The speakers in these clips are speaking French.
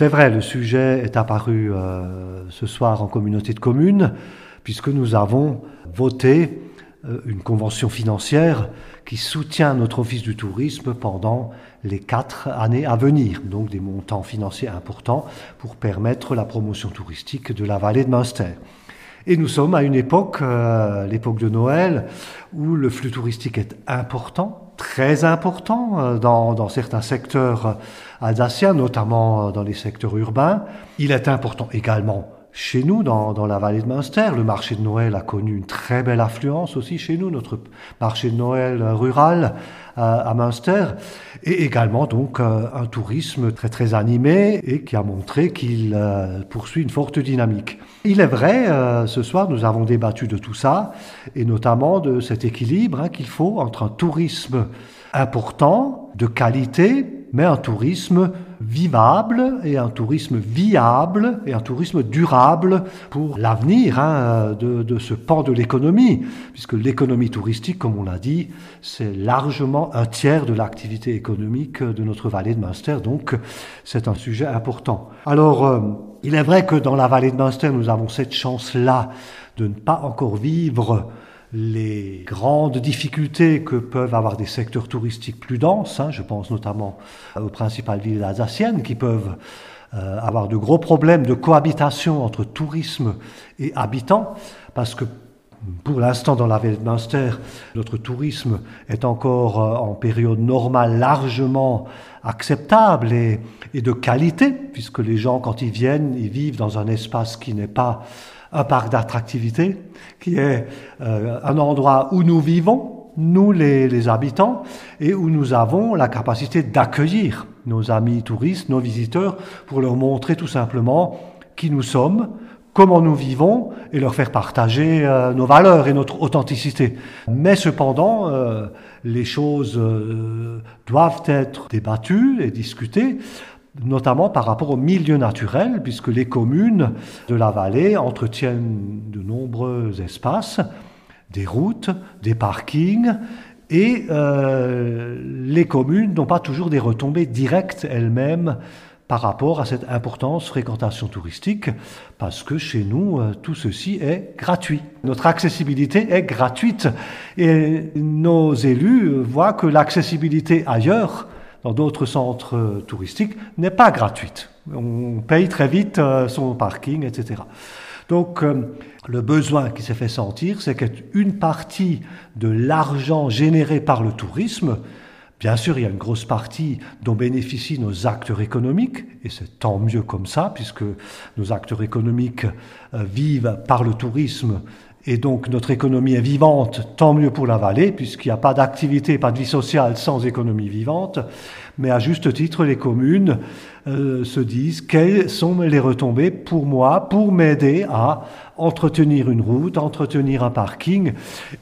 C'est vrai, le sujet est apparu euh, ce soir en communauté de communes, puisque nous avons voté euh, une convention financière qui soutient notre office du tourisme pendant les quatre années à venir, donc des montants financiers importants pour permettre la promotion touristique de la vallée de Münster. Et nous sommes à une époque, euh, l'époque de Noël, où le flux touristique est important, très important euh, dans, dans, certains secteurs alsaciens, notamment dans les secteurs urbains. Il est important également chez nous, dans, dans, la vallée de Münster. Le marché de Noël a connu une très belle affluence aussi chez nous, notre marché de Noël rural à, à Münster, et également donc euh, un tourisme très très animé et qui a montré qu'il euh, poursuit une forte dynamique. Il est vrai, euh, ce soir nous avons débattu de tout ça, et notamment de cet équilibre hein, qu'il faut entre un tourisme important, de qualité, mais un tourisme vivable et un tourisme viable et un tourisme durable pour l'avenir hein, de, ce pan de l'économie, puisque l'économie touristique, comme on l'a dit, c'est largement un tiers de l'activité économique de notre vallée de Münster, donc c'est un sujet important. Alors, euh, il est vrai que dans la vallée de Münster, nous avons cette chance-là de ne pas encore vivre les grandes difficultés que peuvent avoir des secteurs touristiques plus denses, hein, je pense notamment aux principales villes alsaciennes qui peuvent euh, avoir de gros problèmes de cohabitation entre tourisme et habitants, parce que pour l'instant, dans la Münster, notre tourisme est encore euh, en période normale largement acceptable et, et de qualité, puisque les gens, quand ils viennent, ils vivent dans un espace qui n'est pas un parc d'attractivité, qui est euh, un endroit où nous vivons, nous les, les, habitants, et où nous avons la capacité d'accueillir nos amis touristes, nos visiteurs, pour leur montrer tout simplement qui nous sommes, comment nous vivons, et leur faire partager euh, nos valeurs et notre authenticité. Mais cependant, euh, les choses euh, doivent être débattues et discutées notamment par rapport au milieu naturel, puisque les communes de la vallée entretiennent de nombreux espaces, des routes, des parkings, et les communes n'ont pas toujours des retombées directes elles-mêmes par rapport à cette importance fréquentation touristique, parce que chez nous, euh, tout ceci est gratuit. Notre accessibilité est gratuite, et nos élus voient que l'accessibilité ailleurs dans d'autres centres touristiques n'est pas gratuite. On paye très vite euh, son parking, etc. Donc euh, le besoin qui s'est fait sentir, c'est qu'une partie de l'argent généré par le tourisme, bien sûr il y a une grosse partie dont bénéficient nos acteurs économiques, et c'est tant mieux comme ça, puisque nos acteurs économiques euh, vivent par le tourisme et donc notre économie est vivante, tant mieux pour la vallée, puisqu'il n'y a pas d'activité, pas de vie sociale sans économie vivante. Mais à juste titre, les communes euh, se disent quelles sont les retombées pour moi, pour m'aider à entretenir une route, entretenir un parking.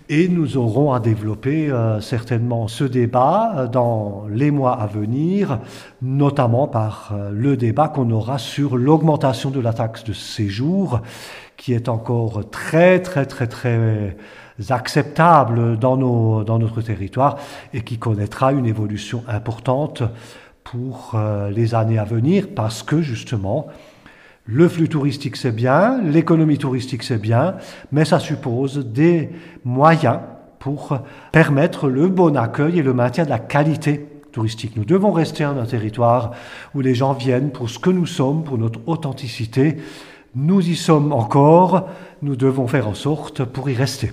Et nous aurons à développer euh, certainement ce débat euh, dans les mois à venir, notamment par euh, le débat qu'on aura sur l'augmentation de la taxe de séjour qui est encore très, très, très, très acceptable dans, nos, dans notre territoire et qui connaîtra une évolution importante pour euh, les années à venir parce que justement, le flux touristique c'est bien, l'économie touristique c'est bien, mais ça suppose des moyens pour permettre le bon accueil et le maintien de la qualité touristique. Nous devons rester en un territoire où les gens viennent pour ce que nous sommes, pour notre authenticité, nous y sommes encore, nous devons faire en sorte pour y rester.